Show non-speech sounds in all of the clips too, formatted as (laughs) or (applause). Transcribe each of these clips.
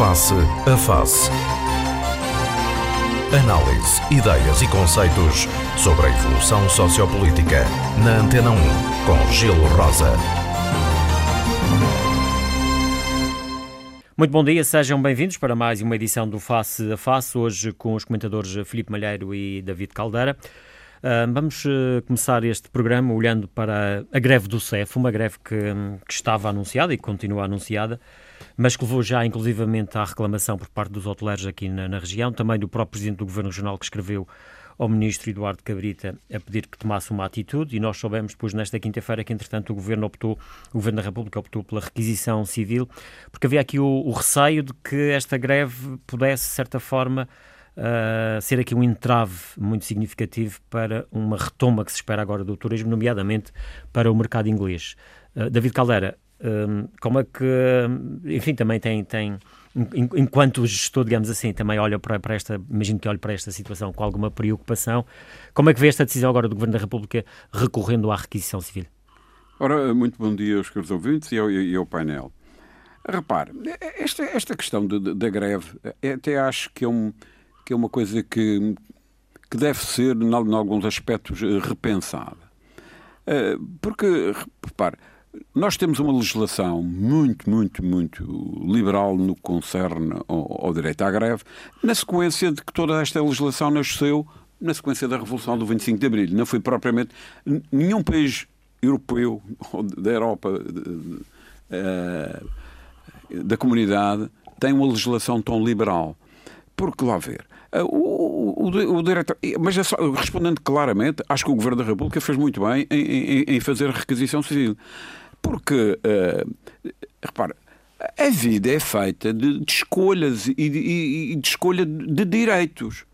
Face a Face. Análise, ideias e conceitos sobre a evolução sociopolítica. Na Antena 1, com Gelo Rosa. Muito bom dia, sejam bem-vindos para mais uma edição do Face a Face, hoje com os comentadores Filipe Malheiro e David Caldeira. Uh, vamos uh, começar este programa olhando para a greve do CEF, uma greve que, um, que, estava anunciada e continua anunciada, mas que levou já inclusivamente à reclamação por parte dos hoteleiros aqui na, na região, também do próprio Presidente do Governo Regional que escreveu ao Ministro Eduardo Cabrita a pedir que tomasse uma atitude e nós soubemos depois nesta quinta-feira que entretanto o Governo optou, o Governo da República optou pela requisição civil, porque havia aqui o, o receio de que esta greve pudesse, de certa forma, uh, ser aqui um entrave muito significativo para uma retoma que se espera agora do turismo, nomeadamente para o mercado inglês. Uh, David Caldeira, como é que, enfim, também tem, tem enquanto gestor, digamos assim, também olha para, esta, imagino que olhe para esta situação com alguma preocupação, como é que vê esta decisão agora do Governo da República recorrendo à requisição civil? Ora, muito bom dia aos queridos ouvintes e ao, e ao painel. Repare, esta, esta questão da greve, até acho que é um, que é uma coisa que, que deve ser, em, alguns aspectos, repensada. Eh, porque, repare, nós temos uma legislação muito, muito, muito liberal no que concerne ao, ao, direito à greve, na sequência de que toda esta legislação nasceu na sequência da Revolução do 25 de Abril. Não foi propriamente nenhum país europeu (laughs) ou da Europa eh, da comunidade tem uma legislação tão liberal. Porque, lá ver, o, o, o diretor, mas é respondendo claramente, acho que o Governo da República fez muito bem em, em, em fazer requisição civil. Porque, uh, repara, a vida é feita de, de escolhas e de, de, escolha de direitos.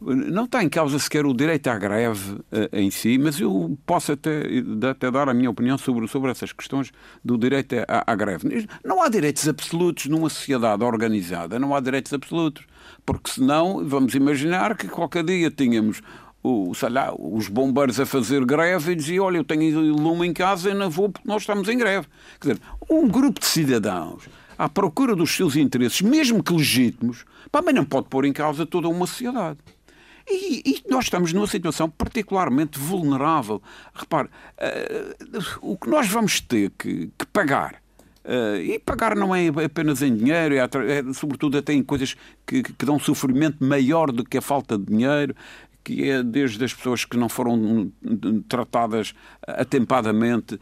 Não está em causa sequer o direito à greve uh, em si, mas eu posso até, até dar a minha opinião sobre, sobre essas questões do direito à, à greve. Não há direitos absolutos numa sociedade organizada, não há direitos absolutos porque senão vamos imaginar que qualquer dia tínhamos o, sei lá, os bombeiros a fazer greve e diziam, olha, eu tenho lume em casa e não vou porque nós estamos em greve. Quer dizer, um grupo de cidadãos à procura dos seus interesses, mesmo que legítimos, também não pode pôr em causa toda uma sociedade. E, e, nós estamos numa situação particularmente vulnerável. Repare, uh, o que nós vamos ter que, que pagar Uh, e pagar não é apenas em dinheiro, é, é, sobretudo até em coisas que, que dão sofrimento maior do que a falta de dinheiro, que é desde as pessoas que não foram tratadas atempadamente,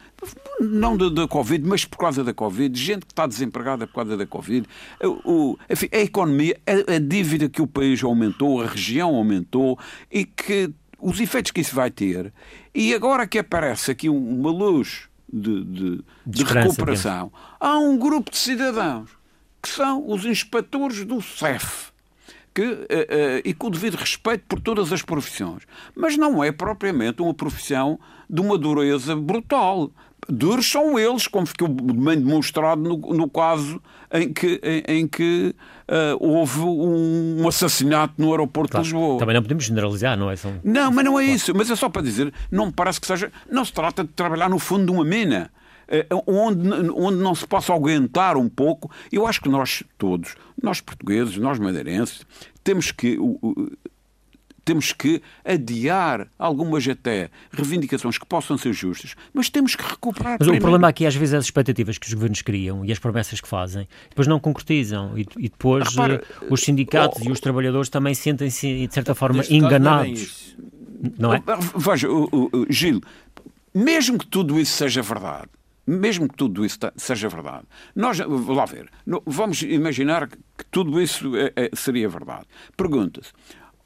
não da, Covid, mas por causa da Covid, gente que está desempregada por causa da Covid, o, enfim, a economia, a, a dívida que o país aumentou, a região aumentou e que os efeitos que isso vai ter. E agora que aparece aqui uma luz de, de, de recuperação, há um grupo de cidadãos que são os inspectores do CEF. Que, uh, uh, e com o devido respeito por todas as profissões. Mas não é propriamente uma profissão de uma dureza brutal. Duros são eles, como ficou bem demonstrado no, no caso em que, em, em que uh, houve um, assassinato no aeroporto claro. de Lisboa. Também não podemos generalizar, não é? São... Não, mas não é isso. Mas é só para dizer, não me parece que seja. Não se trata de trabalhar no fundo de uma mina. Uh, onde, onde não se possa aguentar um pouco, eu acho que nós todos, nós portugueses, nós madeirenses, temos que temos que adiar algumas até reivindicações que possam ser justas, mas temos que recuperar. Mas primeiro. o problema aqui às vezes é as expectativas que os governos criam e as promessas que fazem, depois não concretizam e, e depois Repara, eh, os sindicatos oh, e os trabalhadores também sentem-se de certa forma enganados. Não é? Veja, Gil, mesmo que tudo isso seja verdade, mesmo que tudo isso seja verdade, nós, lá ver, vamos imaginar que tudo isso é, é, seria verdade. Pergunta-se,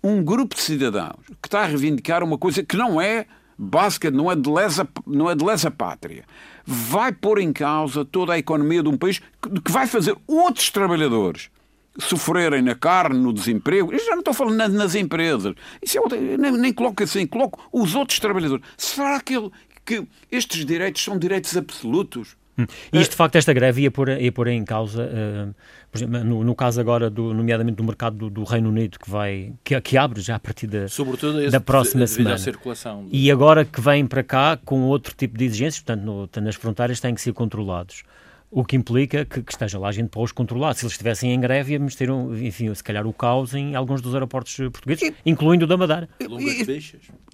um grupo de cidadãos que está a reivindicar uma coisa que não é básica, não é de lesa, não é de lesa pátria, vai pôr em causa toda a economia de um país que vai fazer outros trabalhadores sofrerem na carne, no desemprego. Eu já não estou falando nas empresas. Isso é, nem, nem coloco assim, coloco os outros trabalhadores. Será que, ele, que estes direitos são direitos absolutos? Hum. E isto, de facto, esta greve ia pôr, ia pôr em causa, uh, por exemplo, no, no, caso agora, do, nomeadamente do mercado do, do, Reino Unido, que, vai, que, que abre já a partir da, Sobretudo da próxima semana. Circulação. E agora que vêm para cá com outro tipo de exigências, portanto, no, nas fronteiras têm que ser controlados. O que implica que, que esteja lá a gente para os controlar. Se eles estivessem em greve, íamos ter, um, enfim, se calhar o caos em alguns dos aeroportos portugueses, e, incluindo o da Madeira.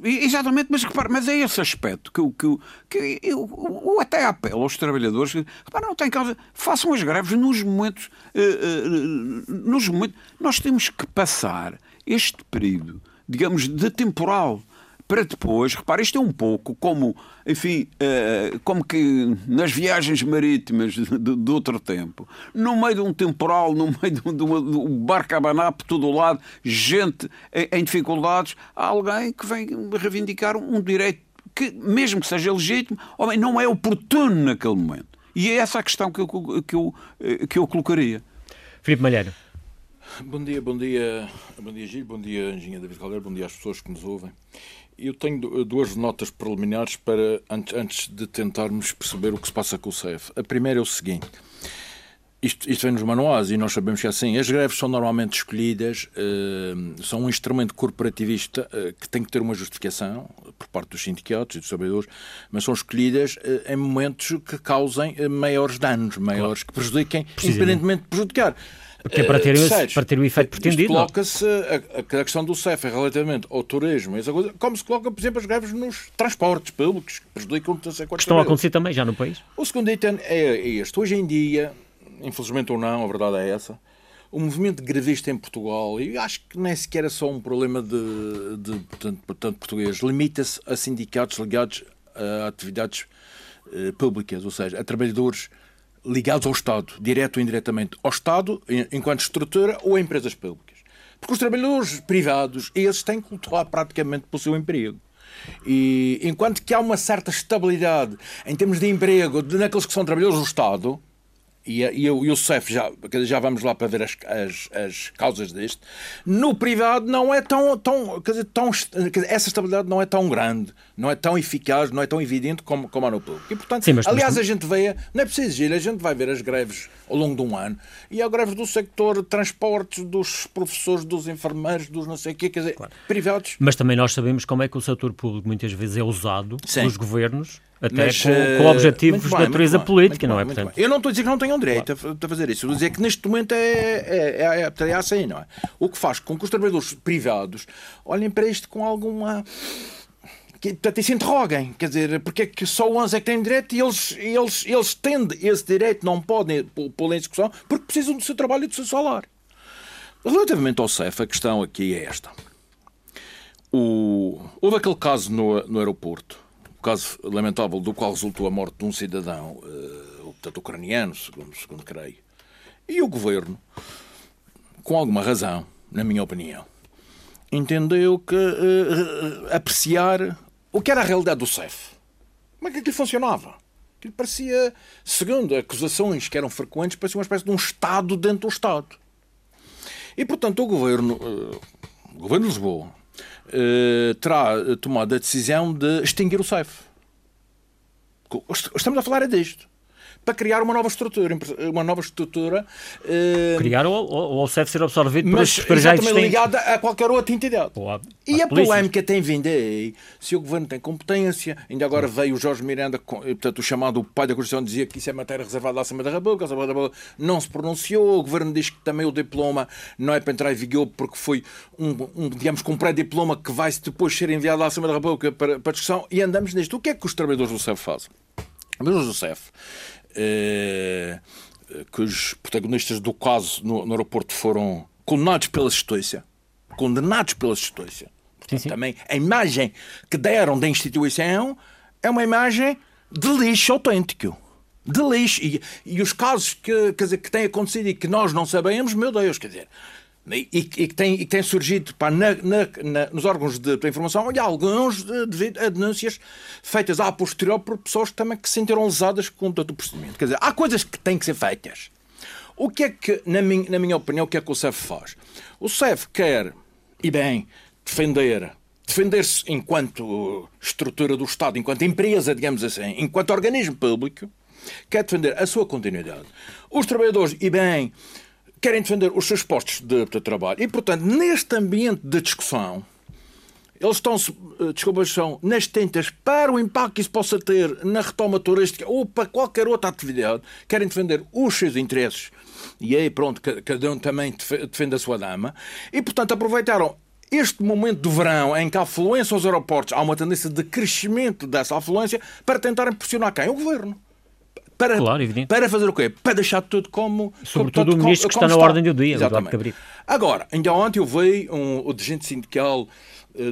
Exatamente, mas repare, mas é esse aspecto que, que, que eu, eu, até apelo aos trabalhadores que repare, não tem causa, façam as greves nos momentos, uh, uh, nos momentos. Nós temos que passar este período, digamos, de temporal para depois, repare, isto é um pouco como, enfim, uh, como que nas viagens marítimas de, de, outro tempo, no meio de um temporal, no meio de, de, de um barco a abanar por todo o lado, gente em, dificuldades, há alguém que vem reivindicar um, um direito que, mesmo que seja legítimo, homem, não é oportuno naquele momento. E é essa a questão que eu, que eu, eh, que eu colocaria. Filipe Malheiro. Bom dia, bom dia, bom dia Gil, bom dia Engenheiro David Caldeira, bom dia às pessoas que nos ouvem. Eu tenho duas notas preliminares para antes de tentarmos perceber o que se passa com o CEF. A primeira é o seguinte. Isto, isto vem nos manuais e nós sabemos que é assim. As greves são normalmente escolhidas, uh, são um instrumento corporativista uh, que tem que ter uma justificação por parte dos sindicatos e dos trabalhadores, mas são escolhidas uh, em momentos que causem maiores danos, maiores claro. que prejudiquem, independentemente de prejudicar. Porque é para ter, uh, para ter o efeito pretendido. Coloca-se a, a, questão do CEF relativamente ao turismo, essa coisa, como se coloca, por exemplo, as greves nos transportes públicos, que prejudicam Que estão a acontecer também já no país. O segundo item é este. Hoje em dia, infelizmente ou não, a verdade é essa, o movimento grevista em Portugal, e acho que nem sequer é só um problema de, de portanto, portanto português, limita-se a sindicatos ligados a atividades uh, públicas, ou seja, a trabalhadores ligados ao Estado, direto ou indiretamente ao Estado, enquanto estrutura, ou a empresas públicas. Porque os trabalhadores privados, esses têm que lutar praticamente pelo seu emprego. E enquanto que há uma certa estabilidade em termos de emprego naqueles que são trabalhadores do Estado, e, e, o, e o CEF, já, já vamos lá para ver as, as, as causas deste, no privado não é tão. tão, quer dizer, tão quer dizer, essa estabilidade não é tão grande, não é tão eficaz, não é tão evidente como, como há no público. E, portanto, Sim, mas, aliás, mas... a gente vê, não é preciso ir, a gente vai ver as greves ao longo de um ano e há greves do sector transportes, dos professores, dos enfermeiros, dos não sei o quê, quer dizer, claro. privados. Mas também nós sabemos como é que o setor público muitas vezes é usado Sim. pelos governos até Mas, com, com, objetivos bem, de natureza política, não é? Portanto... Eu não estou a dizer que não tenham direito claro. a, fazer isso. Estou a dizer que neste momento é, é, é, é, é assim, não é? O que faz com que os trabalhadores privados olhem para isto com alguma que, portanto, e se interroguem, quer dizer, porque é que só 11 é que têm direito e eles, eles, eles tendo esse direito, não podem pô-lo em discussão, porque precisam do seu trabalho e do seu salário. Relativamente ao CEF, a questão aqui é esta. O, houve aquele caso no, no aeroporto, caso lamentável do qual resultou a morte de um cidadão, uh, portanto, ucraniano, segundo, segundo creio. E o governo, com alguma razão, na minha opinião, entendeu que uh, apreciar o que era a realidade do CEF. Como é que aquilo funcionava? Aquilo parecia, segundo acusações que eram frequentes, parecia uma espécie de um Estado dentro do Estado. E, portanto, o governo, uh, o governo de Lisboa, eh, terá tomado a decisão de extinguir o CEF. Estamos a falar é disto para criar uma nova estrutura. Uma nova estrutura. Uh, criar ou, ou, ou deve ser absorvido mas, por já existentes. ligada a qualquer outra entidade. A, e a polémica tem vindo aí. Se o governo tem competência, ainda agora veio o Jorge Miranda, portanto, o chamado pai da Constituição, dizia que isso é matéria reservada à Assembleia da República. A Assembleia da República não se pronunciou. O governo diz que também o diploma não é para entrar em vigor porque foi um, um digamos, com um pré-diploma que vai depois ser enviado à Assembleia da República para, para discussão. E andamos nisto. O que é que os trabalhadores do CEF fazem? Os trabalhadores do CEF eh, que os protagonistas do caso no, no, aeroporto foram condenados pela justiça. Condenados pela justiça. Sim, sim. Também a imagem que deram da instituição é uma imagem de lixo autêntico. De lixo. E, e os casos que, quer dizer, que têm acontecido e que nós não sabemos, meu Deus, quer dizer, e, e, que, tem, e que tem surgido pá, na, na, nos órgãos de, de informação e alguns devido a denúncias feitas à posterior por pessoas também que se sentiram lesadas com todo o procedimento. Quer dizer, há coisas que têm que ser feitas. O que é que, na minha, na minha opinião, o que é que o CEF faz? O CEF quer, e bem, defender defender-se enquanto estrutura do Estado, enquanto empresa, digamos assim, enquanto organismo público, quer defender a sua continuidade. Os trabalhadores, e bem, querem defender os seus postos de, de trabalho. E, portanto, neste ambiente de discussão, eles estão, eh, desculpa, são nas tentas para o impacto que isso possa ter na retoma turística ou para qualquer outra atividade, querem defender os seus interesses. E aí, pronto, cada um também defende a sua dama. E, portanto, aproveitaram este momento do verão em que a afluência aos aeroportos há uma tendência de crescimento dessa afluência para tentarem pressionar quem? O governo. Para, claro, evidente. para fazer o quê? Para deixar tudo como. Sobretudo como, o ministro que está na ordem do dia, Exatamente. Agora, ainda ontem eu vi um, o dirigente sindical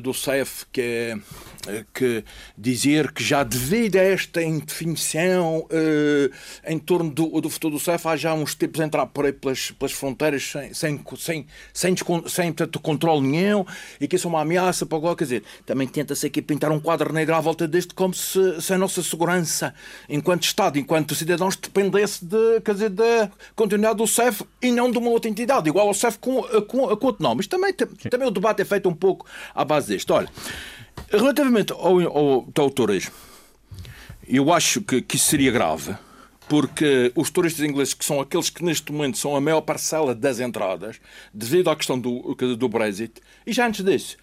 do CEF que é que dizer que já devido a esta indefinição eh, em torno do, do futuro do CEF, há já uns tipos a entrar por aí pelas, pelas fronteiras sem, sem, sem, sem, sem portanto, controle nenhum e que isso é uma ameaça para o Quer dizer, também tenta-se aqui pintar um quadro negro à volta deste como se, se, a nossa segurança enquanto Estado, enquanto cidadãos, dependesse de, quer dizer, da continuidade do CEF e não de uma outra entidade, igual ao CEF com, com, com outro nome. Mas também, também o debate é feito um pouco à base deste. Olha, Relativamente ao, ao, ao turismo, eu acho que, que isso seria grave, porque os turistas ingleses, que são aqueles que neste momento são a maior parcela das entradas, devido à questão do, do Brexit, e já antes disso,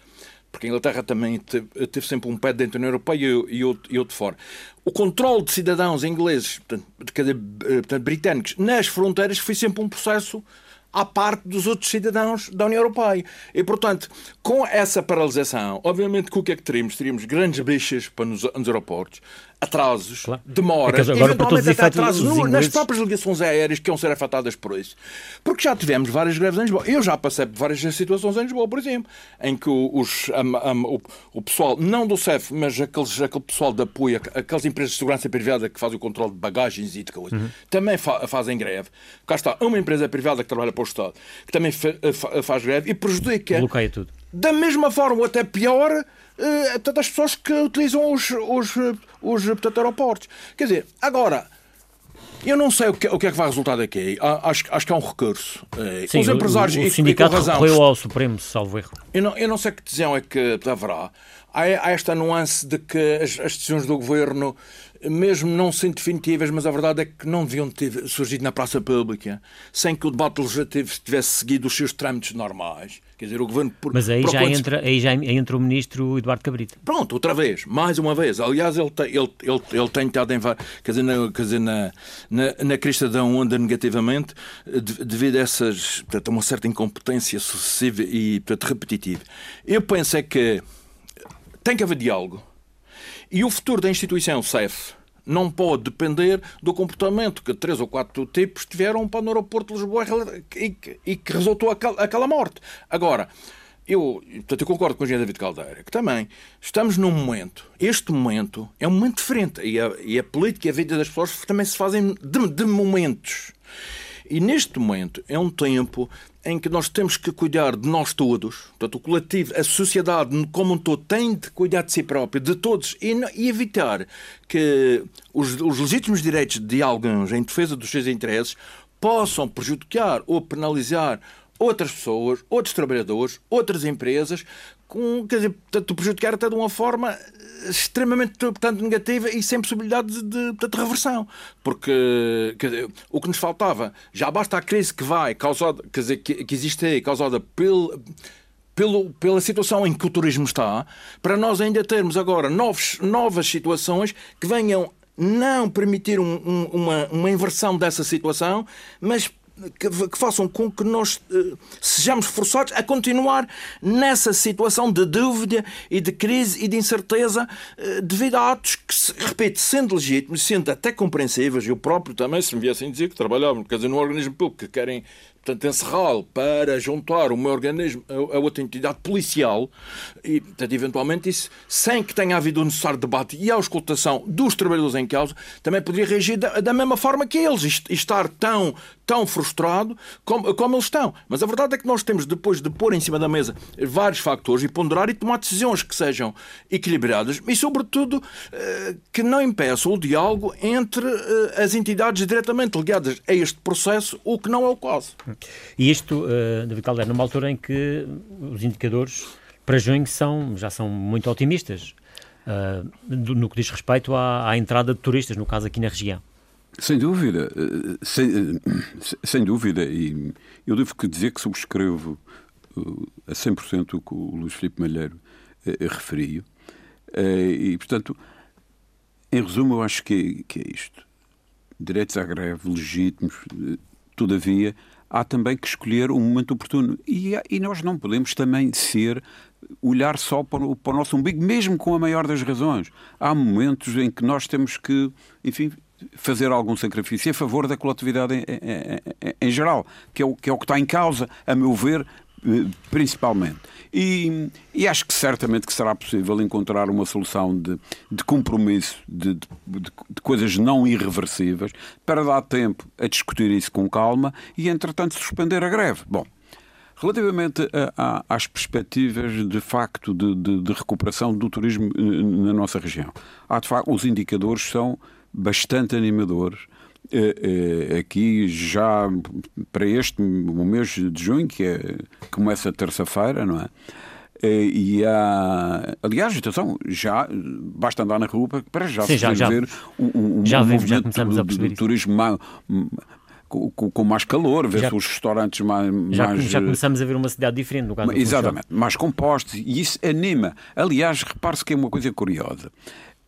porque a Inglaterra também teve, sempre um pé dentro da União Europeia e, outro, fora. O controle de cidadãos ingleses, portanto, portanto, britânicos, nas fronteiras foi sempre um processo à parte dos outros cidadãos da União Europeia. E, portanto, com essa paralisação, obviamente que o que é que teríamos? Teríamos grandes bichas para nos, nos aeroportos, atrasos, claro. demoras, é agora, eventualmente até atrasos no, nas próprias ligações aéreas que iam ser afetadas por isso. Porque já tivemos várias greves em Lisboa. Eu já passei por várias situações em Lisboa, por exemplo, em que os, o, o, pessoal, não do CEF, mas aqueles, aquele pessoal de apoio, aquelas empresas de segurança privada que fazem o controle de bagagens e de coisas, uhum. também fa fazem greve. Cá está uma empresa privada que trabalha para o Estado, que também fa faz greve e prejudica. Bloqueia tudo. Da mesma forma, ou até pior, uh, portanto, as pessoas que utilizam os, os, os portanto, aeroportos. Quer dizer, agora. Eu não sei o que, o que é que vai resultar daqui. Acho, acho que é um recurso. Eh, Sim, os empresários. O, o sindicato recorreu ao Supremo, salvo erro. Eu não, eu não sei que decisão é que haverá. Há, há esta nuance de que as, as decisões do governo mesmo não sendo definitivas, mas a verdade é que não deviam ter surgido na praça pública sem que o debate legislativo tivesse seguido os seus trâmites normais. Quer dizer, o governo. Por, mas aí, já entra, aí já entra o ministro Eduardo Cabrita. Pronto, outra vez, mais uma vez. Aliás, ele tem, ele, ele, ele tem estado em. Quer dizer, na, quer dizer, na, na, na crista da onda negativamente, devido a essas. Portanto, uma certa incompetência sucessiva e portanto, repetitiva. Eu penso é que tem que haver diálogo e o futuro da instituição CEF não pode depender do comportamento que três ou quatro tipos tiveram para no aeroporto de Lisboa e que, e que resultou aquela morte. Agora, eu, portanto, eu concordo com o engenheiro David Caldeira, que também estamos num momento, este momento é um momento diferente, e a, e a política e a vida das pessoas também se fazem de, de momentos. E neste momento é um tempo em que nós temos que cuidar de nós todos, portanto, o coletivo, a sociedade como um todo tem de cuidar de si próprio, de todos, e, e evitar que os, os legítimos direitos de alguns em defesa dos seus interesses possam prejudicar ou penalizar outras pessoas, outros trabalhadores, outras empresas, com, quer dizer, portanto, prejudicar até de uma forma extremamente portanto, negativa e sem possibilidade de, de, de reversão. Porque dizer, o que nos faltava, já basta a crise que vai, causada, quer dizer, que, que existe aí, causada pelo, pelo, pela situação em que o turismo está, para nós ainda termos agora novos, novas situações que venham não permitir um, um, uma, uma inversão dessa situação, mas que, que, façam com que nós uh, sejamos forçados a continuar nessa situação de dúvida e de crise e de incerteza uh, devido a atos que, se, repito, sendo legítimos, sendo até compreensíveis, eu próprio também, se me viessem dizer que trabalhavam, quer dizer, num organismo público que querem portanto, encerrá-lo para juntar meu organismo a outra entidade policial e, portanto, eventualmente isso, sem que tenha havido o necessário debate e a auscultação dos trabalhadores em causa, também poderia reagir da, da mesma forma que eles e estar tão, tão frustrado como, como eles estão. Mas a verdade é que nós temos, depois de pôr em cima da mesa vários factores e ponderar e tomar decisões que sejam equilibradas e, sobretudo, eh, que não impeçam o diálogo entre eh, as entidades diretamente ligadas a este processo, o que não é o caso. E isto, uh, David Caldeira, numa altura em que os indicadores para junho são, já são muito otimistas uh, no que diz respeito à, à, entrada de turistas, no caso aqui na região. Sem dúvida, eh, sem, sem dúvida, e eu devo que dizer que subscrevo a 100% o que o Luís Filipe Malheiro referi. E, portanto, em resumo, eu acho que, que é isto. Direitos à greve legítimos, todavia, há também que escolher um momento oportuno. E, e nós não podemos também ser olhar só para o, para o, nosso umbigo, mesmo com a maior das razões. Há momentos em que nós temos que, enfim, fazer algum sacrifício a favor da coletividade em, em, em, em geral, que é, o, que é o que está em causa, a meu ver, principalmente. E, e, acho que certamente que será possível encontrar uma solução de, de compromisso, de, de, de, coisas não irreversíveis, para dar tempo a discutir isso com calma e, entretanto, suspender a greve. Bom, relativamente a, a, às perspectivas de facto de, recuperação do turismo eh, na nossa região, há de facto, os indicadores são bastante animadores. Eh, aqui já para este o mês de junho, que é, começa terça-feira, não é? Eh, e há, aliás, atenção, já basta andar na rua para já Sim, se já, já, ver um, um, já um vimos, movimento já do, do turismo com, com, mais calor, vê-se os restaurantes mais, já, mais. Já começamos a ver uma cidade diferente no caso Exatamente, mais compostos, e isso anima. Aliás, repare-se que é uma coisa curiosa.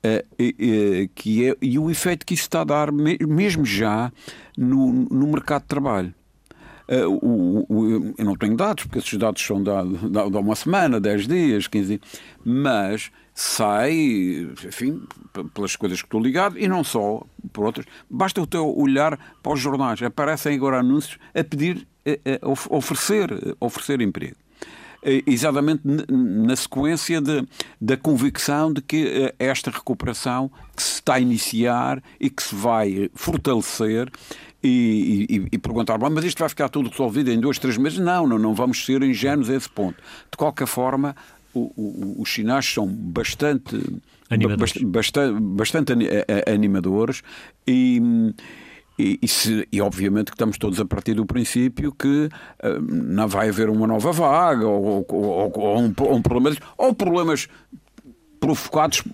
Uh, uh, que é, e o efeito que isso está a dar, mesmo já no, no mercado de trabalho. Uh, o, o, eu não tenho dados, porque esses dados são de, de uma semana, 10 dias, 15 dias, mas sai, enfim, pelas coisas que estou ligado, e não só por outras. Basta o teu olhar para os jornais, aparecem agora anúncios a pedir, a, a oferecer, a oferecer emprego. Eh, exatamente na sequência de, da convicção de que eh, esta recuperação que se está a iniciar e que se vai fortalecer e, e, e, perguntar, bom, mas isto vai ficar tudo resolvido em dois, três meses? Não, não, não vamos ser ingênuos a esse ponto. De qualquer forma, o, o, os sinais são bastante animadores, bastante, bastante animadores e e, e, se, e, obviamente que estamos todos a partir do princípio que uh, não vai haver uma nova vaga ou, ou, ou, ou um, um problema, ou problemas provocados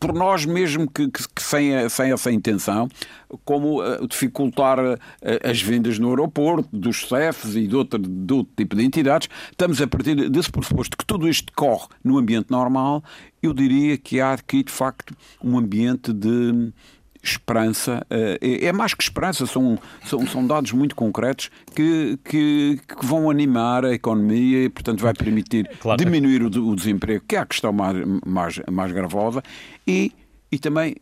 por nós mesmo que, que, que sem, sem, essa intenção, como uh, dificultar uh, as vendas no aeroporto, dos CEFs e de outro, de outro tipo de entidades. Estamos a partir desse pressuposto que tudo isto corre no ambiente normal. Eu diria que há aqui, de facto, um ambiente de esperança, eh, é, é mais que esperança, são, são, são dados muito concretos que, que, que vão animar a economia e, portanto, vai permitir claro. diminuir o, o, desemprego, que é a questão mais, mais, mais gravosa, e, e também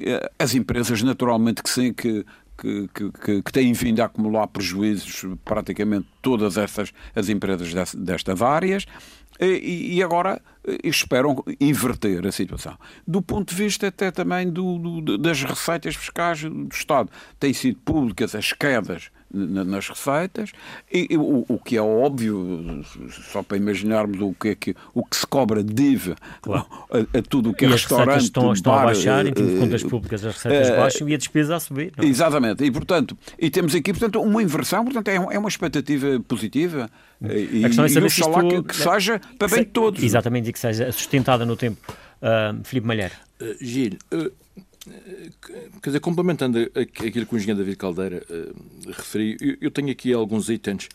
eh, as empresas, naturalmente, que, sim, que, que, que, que, têm vindo a acumular prejuízos praticamente todas essas as empresas destas áreas e, e agora eh, esperam inverter a situação. Do ponto de vista até também do, do, das receitas fiscais do Estado, têm sido públicas as quedas nas receitas e, e o, o, que é óbvio só para imaginarmos o que é que o que se cobra de IVA claro. a, a, tudo o que é e restaurante estão, estão bar, a baixar em termos de contas públicas as receitas uh, baixam e a despesa a subir não? É? exatamente e portanto e temos aqui portanto uma inversão portanto é, é uma expectativa positiva e, a questão é saber se isto que, que seja para bem de todos exatamente e que seja sustentada no tempo uh, Filipe Malheiro uh, Gil uh, Quer dizer, complementando aquilo que o engenheiro David Caldeira uh, referiu, eu, eu, tenho aqui alguns itens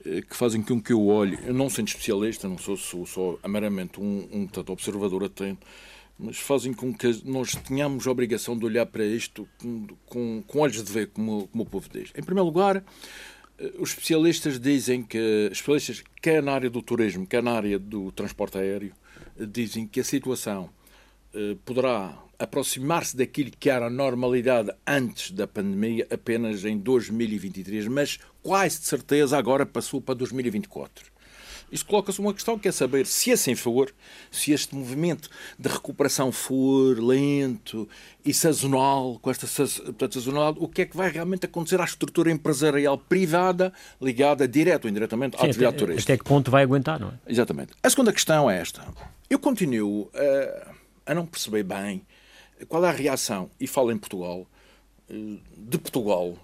uh, que fazem com que eu olhe, eu não sendo especialista, não sou, sou só meramente um, um portanto, observador atento, mas fazem com que nós tenhamos a obrigação de olhar para isto com, com, olhos de ver, como, como o povo diz. Em primeiro lugar, uh, os especialistas dizem que, especialistas, quer na área do turismo, quer na área do transporte aéreo, dizem que a situação poderá aproximar-se daquilo que era a normalidade antes da pandemia apenas em 2023, mas quase de certeza agora passou para 2024. Isto coloca-se uma questão que é saber se assim for, se este movimento de recuperação for lento e sazonal, com esta portanto, sazonal, o que é que vai realmente acontecer à estrutura empresarial privada ligada direto ou indiretamente à atividade até, turística. Até que ponto vai aguentar, não é? Exatamente. A segunda questão é esta. Eu continuo a, a não perceber bem qual é a reação, e falo em Portugal, eh, de Portugal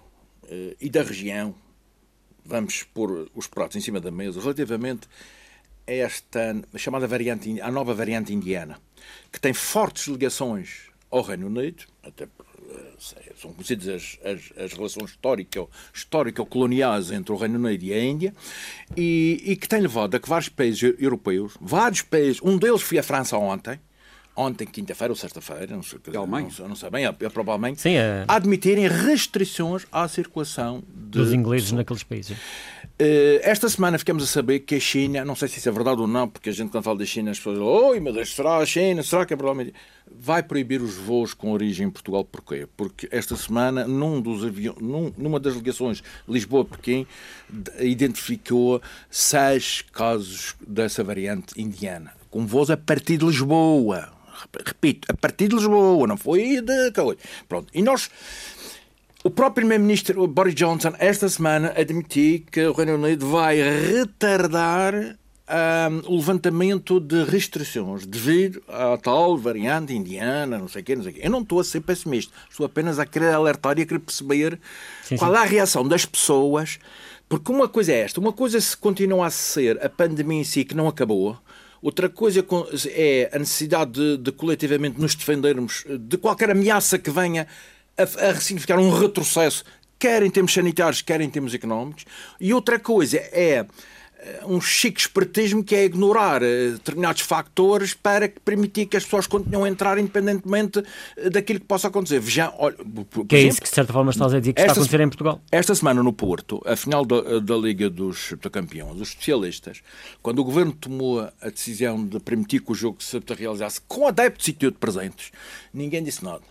eh, e da região, vamos pôr os pratos em cima da mesa, relativamente a esta chamada variante, a nova variante indiana, que tem fortes ligações ao Reino Unido, até são conhecidas as, as, as relações histórico-coloniais entre o Reino Unido e a Índia, e, e que tem levado a que vários países europeus, vários países, um deles foi a França ontem, ontem, quinta-feira ou sexta-feira, não sei, não, não, não sei bem, é, é provavelmente, Sim, é... admitirem restrições à circulação de... dos ingleses naqueles países. Uh, esta semana ficamos a saber que a China, não sei se isso é verdade ou não, porque a gente quando fala da China as pessoas dizem, oi, meu Deus, será a China? Será que é provavelmente... Vai proibir os voos com origem em Portugal, porquê? Porque esta semana, num dos aviões, num, numa das ligações Lisboa-Pequim, identificou seis casos dessa variante indiana, com voos a partir de Lisboa repito, a partir de Lisboa, não foi de Pronto. E nós. O próprio Primeiro-Ministro Boris Johnson, esta semana, admitiu que o Reino Unido vai retardar um, o levantamento de restrições devido à tal variante indiana, não sei o quê, não sei o quê. Eu não estou a ser pessimista, estou apenas a querer alertar e a querer perceber sim, qual sim. é a reação das pessoas, porque uma coisa é esta, uma coisa se continua a ser a pandemia em si que não acabou, Outra coisa é a necessidade de, de coletivamente nos defendermos de qualquer ameaça que venha a, a significar um retrocesso, quer em termos sanitários, quer em termos económicos. E outra coisa é um chique espertismo que é ignorar eh, determinados factores para permitir que as pessoas continuem a entrar independentemente eh, daquilo que possa acontecer. Veja, olha, por, que é isso que, de certa forma, estás a dizer que está a acontecer em Portugal? Esta semana no Porto, a final da, da Liga dos Campeões, os especialistas, quando o Governo tomou a decisão de permitir que o jogo se realizasse com adeptos e tudo presentes, ninguém disse nada.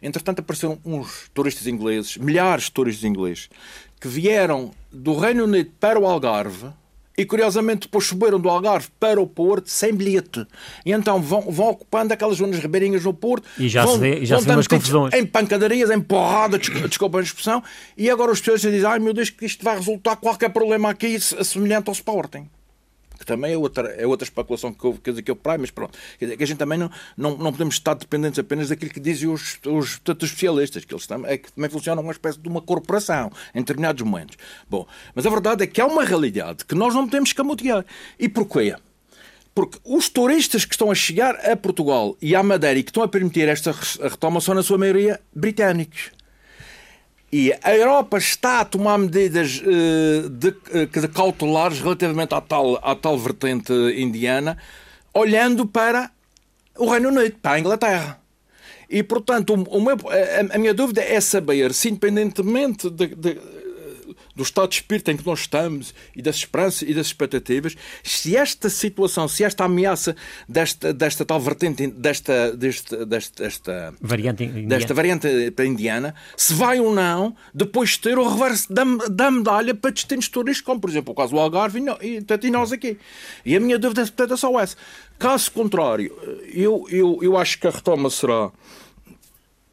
Entretanto, apareceram uns turistas ingleses, milhares de turistas ingleses, que vieram do Reino Unido para o Algarve e curiosamente depois subiram do Algarve para o Porto sem bilhete. E então vão, vão ocupando aquelas zonas ribeirinhas no Porto. E já vão, se vê, já vão se vê umas confusões. Em pancadarias, em porrada, desculpa a expressão. E agora os pessoas dizem, ai meu Deus, que isto vai resultar qualquer problema aqui semelhante ao Sporting que também é outra, é outra especulação que eu, quer dizer, que eu praio, mas pronto. Quer dizer, que a gente também não, não, não podemos estar dependentes apenas daquilo que dizem os, os, os especialistas, que eles também, é que também funcionam uma espécie de uma corporação em determinados momentos. Bom, mas a verdade é que há uma realidade que nós não podemos escamotear. E porquê? Porque os turistas que estão a chegar a Portugal e à Madeira e que estão a permitir esta retoma são, na sua maioria, britânicos. E a Europa está a tomar medidas uh, de, uh, de cautelares relativamente à tal, à tal vertente indiana, olhando para o Reino Unido, para a Inglaterra. E, portanto, o, o meu, a, a, minha dúvida é saber se, independentemente de, de do estado de espírito em que nós estamos e das esperanças e das expectativas, se esta situação, se esta ameaça desta, desta tal vertente, desta, desta, desta, desta, variante, desta variante indiana, se vai ou não depois ter o reverso da, da medalha para destinos turísticos, como por exemplo o caso do Algarve e, e nós aqui. E a minha dúvida é só essa. Caso contrário, eu, eu, eu acho que a retoma será,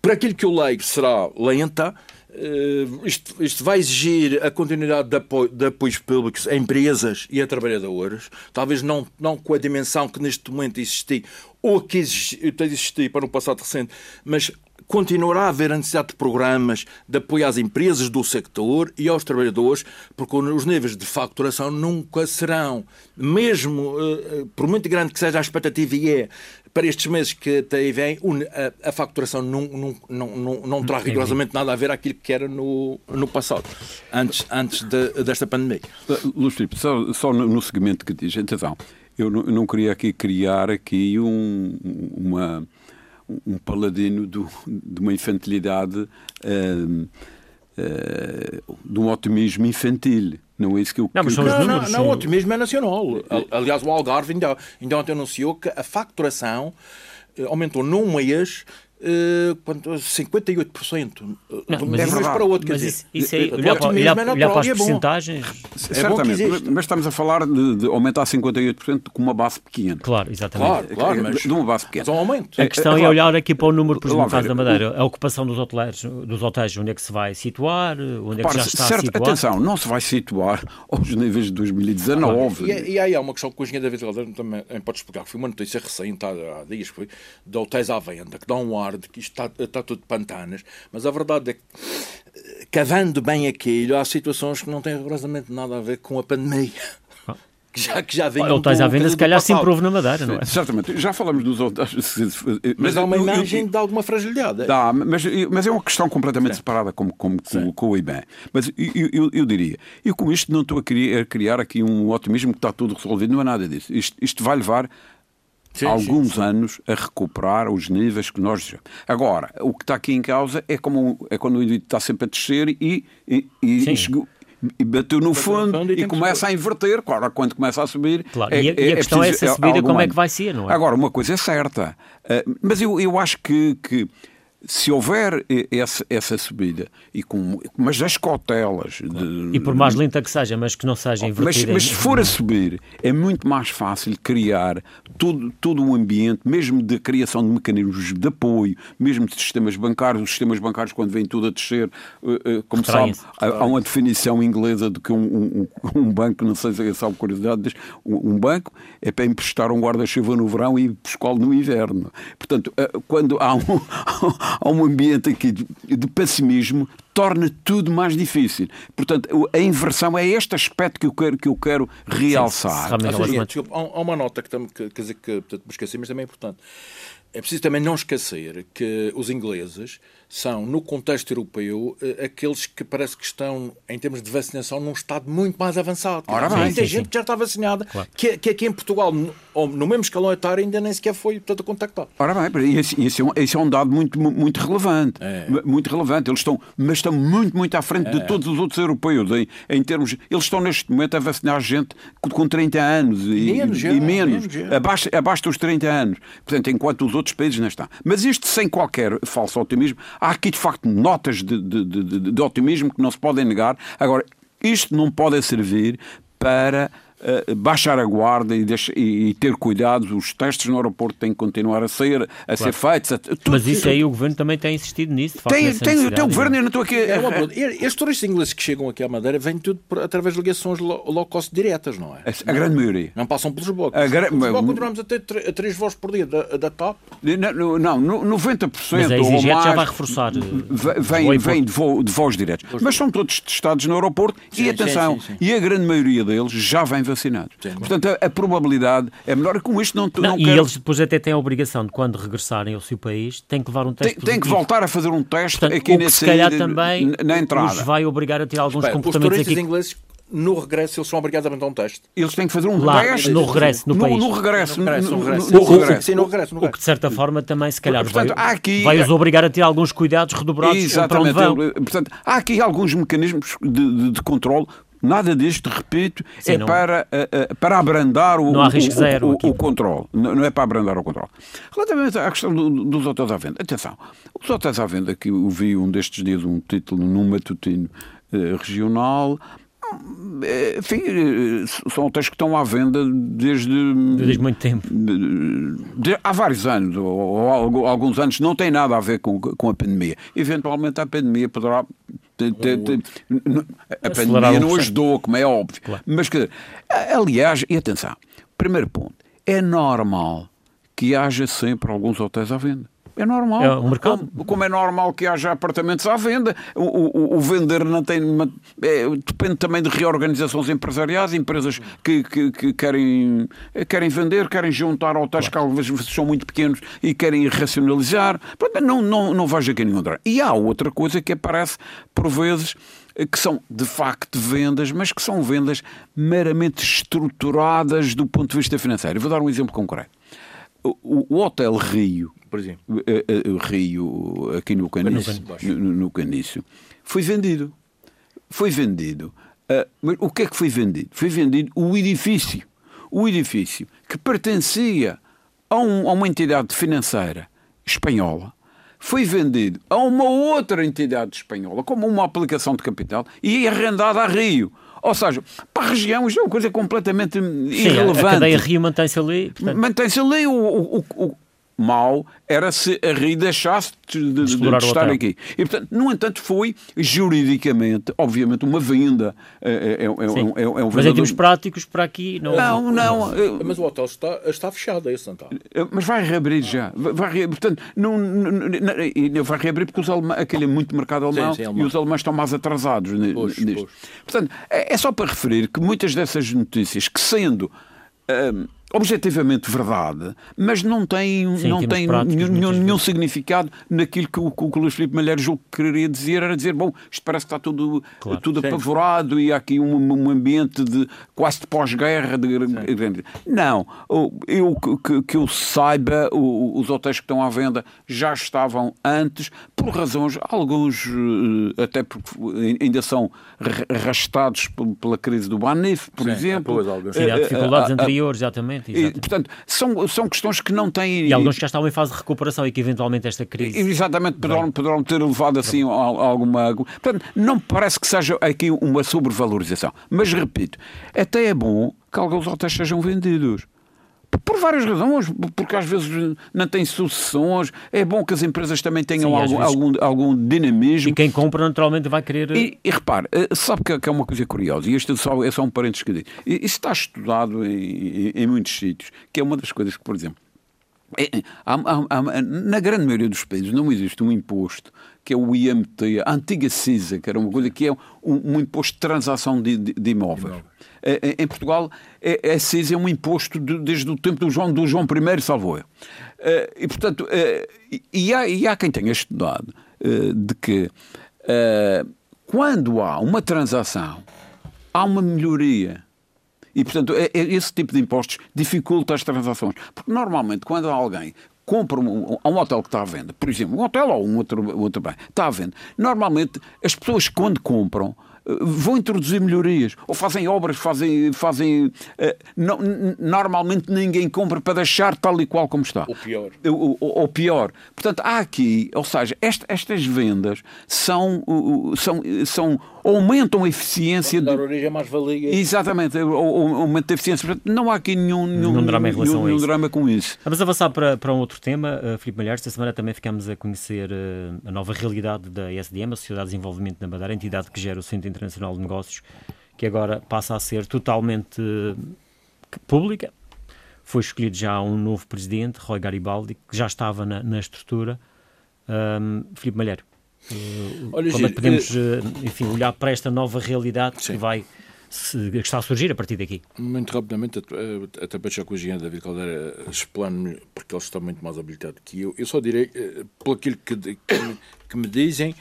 para aquilo que eu leio, será lenta, Uh, isto, isto, vai exigir a continuidade de, apoio, de, apoios públicos a empresas e a trabalhadores, talvez não, não com a dimensão que neste momento existe ou que existir para um passado recente, mas continuará a haver a necessidade de programas de apoio às empresas do sector e aos trabalhadores, porque os níveis de facturação nunca serão, mesmo uh, por muito grande que seja a expectativa e é, para estes meses que até vem, a, facturação não, não, não, não, não terá rigorosamente nada a ver aquilo que era no, no passado, antes, antes de, desta pandemia. Uh, Luís Filipe, só, só no, segmento que diz, atenção, eu não, eu não queria aqui criar aqui um, uma, um paladino do, de uma infantilidade, uh, uh, de um otimismo infantil. Não é isso que eu... Não, mas são os números. Não, não, o otimismo é nacional. Aliás, o Algarve ainda, ainda ontem anunciou que a facturação eh, aumentou num mês uh, 58% não, de um mês para o outro. Mas quer isso, dizer, isso aí, olhar, para, olhar, é olhar para as porcentagens... É Certamente, mas, estamos a falar de, de aumentar 58% com uma base pequena. Claro, exatamente. Claro, claro mas, de uma base pequena. Mas um aumento. A questão é, é olhar aqui para o número, por exemplo, no caso da Madeira, a ocupação dos hotéis, dos hotéis, onde é que se vai situar, onde é que já está certo, situado. Atenção, não se vai situar (laughs) aos níveis de 2019. Ah, e, e, aí há uma questão que o engenheiro David Caldeira também pode explicar, foi uma notícia recente, há, há dias, foi, de hotéis à venda, que dá um ar de que isto está, está tudo de pantanas, mas a verdade é que, cavando bem aquilo, há situações que não têm rigorosamente nada a ver com a pandemia. que já, que já vinham. Hotéis à venda, se calhar, se improve na Madeira, não é? Exatamente. Já falamos dos hotéis. Mas, mas há uma imagem eu, eu, de alguma fragilidade. É? Dá, mas, mas é uma questão completamente Sim. separada, como, como com, com, o IBAN. Mas eu, eu, eu, diria, eu com isto não estou a criar, a criar aqui um otimismo que está tudo resolvido, não é nada disso. Isto, isto vai levar Sim, alguns sim, sim. anos a recuperar os níveis que nós. Agora, o que está aqui em causa é, como, é quando o indivíduo está sempre a descer e, e, e, chegou, e bateu no fundo, fundo e, e começa a inverter. Claro, quando começa a subir. Claro. É, e a, e a é questão é essa subida, como é que vai ser, não é? Agora, uma coisa é certa, uh, mas eu, eu acho que, que se houver essa, essa subida, e com, mas as cautelas. De, e por mais lenta que seja, mas que não seja invertida. Mas, mas se for a subir, é muito mais fácil criar todo, todo um ambiente, mesmo de criação de mecanismos de apoio, mesmo de sistemas bancários. Os sistemas bancários, quando vem tudo a descer, eh, eh, como sabe, há uma definição inglesa de que um, um, um banco, não sei se é só curiosidade, um banco é para emprestar um guarda-chuva no verão e pescá-lo no inverno. Portanto, eh, quando há um (laughs) há um ambiente aqui de, de pessimismo torna tudo mais difícil. Portanto, a inversão é este aspecto que eu quero, que eu quero realçar. Sim, sim, há uma nota que, que, que, que portanto, me esqueci, mas também é importante. É preciso também não esquecer que os ingleses são, no contexto europeu, eh, aqueles que parece que estão, em termos de vacinação, num estado muito mais avançado. Ora bem, muita gente que já está vacinada, claro. que, que aqui em Portugal, no, no mesmo escalão etário, ainda nem sequer foi portanto, contactado. Ora bem, esse, esse, é, um, esse é um dado muito, muito relevante. É. Muito relevante. Eles estão, mas estão muito, muito à frente é. de todos os outros europeus. Em, em, termos, eles estão neste momento a vacinar gente com 30 anos e menos, e, menos, menos abaixo, abaixo dos 30 anos. Portanto, enquanto os outros países não estão. Mas isto sem qualquer falso otimismo, há aqui de facto notas de, de, de, de otimismo que não se podem negar. Agora, isto não pode servir para uh, baixar a guarda e, deixar, e, e, ter cuidado. Os testes no aeroporto têm que continuar a ser, a claro. ser feitos. A, tudo, Mas isso aí o governo também tem insistido nisso. Tem, tem, tem o governo, eu não estou aqui. É uma, estes turistas ingleses que chegam aqui à Madeira vêm tudo por, através de ligações low, low cost diretas, não é? A, a grande maioria. Não passam pelos blocos. A gra... Lisboa continuamos a ter três voos por dia da, da TAP. Não, não, 90% Mas a ou mais, já vai reforçar. Eh, vem, vem de, voo, de voos diretos. Mas são todos testados no aeroporto sim, e atenção, sim, sim, e a grande maioria deles já vem vacinados. Portanto, a, a, probabilidade é melhor. Com isto não, não, não E quero... eles depois até têm a obrigação de, quando regressarem ao seu país, têm que levar um teste Tem, tem que voltar a fazer um teste Portanto, aqui nesse, se calhar também na entrada. os vai obrigar a ter alguns Bem, comportamentos os aqui... ingleses no regresso eles são obrigados a mandar um teste. Eles têm que fazer um Lá, teste. No regresso, no, no país. No regresso. No regresso. No, regresso. No, regresso. Sim, no regresso. O que de certa forma também, se calhar, Portanto, vai, aqui, vai os obrigar a ter alguns cuidados redobrados exatamente, para onde vão. Portanto, há aqui alguns mecanismos de, de, de controle Nada disto, repito, Sim, é não... para, uh, para abrandar o, não há risco zero o, o, o controle. Não, é para abrandar o controle. Relativamente à questão do, dos hotéis à venda, atenção, os hotéis à venda, que eu vi um destes dias um título num matutino uh, regional, eh, enfim, são hotéis que estão à venda desde. Desde muito tempo. De, de, há vários anos, ou, ou, alguns anos, não tem nada a ver com, com a pandemia. Eventualmente a pandemia poderá a pandemia não ajudou, como é óbvio. Claro. Mas que, aliás, e atenção, primeiro ponto, é normal que haja sempre alguns hotéis à venda. É normal. É um mercado. Como, como, é normal que haja apartamentos à venda. O, o, o vender não tem. É, depende também de reorganizações empresariais, empresas que, que, que, querem, querem vender, querem juntar hotéis claro. que às vezes são muito pequenos e querem racionalizar. Não, não, não vejo aqui nenhum drama. E há outra coisa que aparece por vezes que são de facto vendas, mas que são vendas meramente estruturadas do ponto de vista financeiro. vou dar um exemplo concreto. O, o Hotel Rio por exemplo? O Rio, aqui no Canício, no, no Canício, foi vendido. Foi vendido. Uh, mas o que é que foi vendido? Foi vendido o edifício. O edifício que pertencia a, um, a uma entidade financeira espanhola foi vendido a uma outra entidade espanhola, como uma aplicação de capital, e arrendado a Rio. Ou seja, para a região isto é uma coisa completamente Sim, irrelevante. A cadeia Rio mantém-se ali. Portanto... Mantém-se ali. O, o, o, mau era se a RI deixasse de, de, de, de estar aqui. E, portanto, no entanto, foi juridicamente, obviamente, uma venda. É, é, é, é, é um Mas em termos práticos, para aqui não. Não, não. Mas o hotel está, está fechado, é isso, não está? Mas vai reabrir já. Vai reabrir, portanto, não, não, não, vai reabrir porque os alemães, aquele é muito mercado alemão, sim, sim, alemão, e os alemães estão mais atrasados pois, nisto. Pois. Portanto, é, é só para referir que muitas dessas notícias, que sendo. Um, objetivamente verdade, mas não tem, Sim, não tem nenhum, nenhum, nenhum, significado naquilo que o, que o Luís Filipe Malheiro julgo que queria dizer, era dizer, bom, isto parece que está tudo, claro. tudo apavorado e há aqui um, um ambiente de quase de pós-guerra. Não, eu que, que eu saiba, os hotéis que estão à venda já estavam antes, por razões, alguns eh, até porque ainda são arrastados pela crise do Banif, por Sim, exemplo. Sim, há dificuldades anteriores, exatamente. Exatamente. E, portanto, são, são questões que não têm. E alguns que já estavam em fase de recuperação e que eventualmente esta crise. Exatamente, poderão, poderão ter levado assim a, a alguma. Portanto, não parece que seja aqui uma sobrevalorização. Mas repito, até é bom que alguns hotéis sejam vendidos. Por várias razões, porque às vezes não tem sucessões, é bom que as empresas também tenham Sim, algum, algum, algum, dinamismo. E quem compra naturalmente vai querer. E, e repare, eh, sabe que, é uma coisa curiosa, e isto é só, é só um parênteses que digo. Isso está estudado em, em, muitos sítios, que é uma das coisas que, por exemplo, na grande maioria dos países não existe um imposto que é o IMT, a antiga CISA, que era uma coisa que é um, um imposto de transação de, de, de imóveis. É, é, em Portugal, é, a CISA é um imposto de, desde o tempo do João, do João I, salvo eu. É, e, portanto, é, e há, e, há, quem tenha estudado de que quando há uma transação, há uma melhoria e, portanto, esse tipo de impostos dificulta as transações. Porque, normalmente, quando alguém compra um, um hotel que está à venda, por exemplo, um hotel ou um outro, outro bem, está à venda, normalmente as pessoas quando compram vão introduzir melhorias ou fazem obras, fazem. fazem não, normalmente ninguém compra para deixar tal e qual como está. Ou pior. Ou, ou, ou pior. Portanto, há aqui, ou seja, estas vendas são, são, são aumentam a eficiência. Dar origem mais valia. Exatamente, aumenta a eficiência. Portanto, não há aqui nenhum, nenhum, nenhum drama em relação nenhum, a isso. drama com isso. Vamos avançar para, para um outro tema, uh, Filipe Malhares. Esta semana também ficamos a conhecer uh, a nova realidade da SDM, a Sociedade de Desenvolvimento da Madeira, a entidade que gera o Centro Internacional de Negócios, que agora passa a ser totalmente uh, pública. Foi escolhido já um novo presidente, Roy Garibaldi, que já estava na, na estrutura. Um, Filipe Malheiro, Olha, como é que podemos, uh, enfim, olhar para esta nova realidade sim. que vai se, que está a surgir a partir daqui? Muito rapidamente, até para deixar com o engenheiro David Caldeira explane porque ele está muito mais habilitado que eu. Eu só direi, pelo aquilo que, que, que me dizem,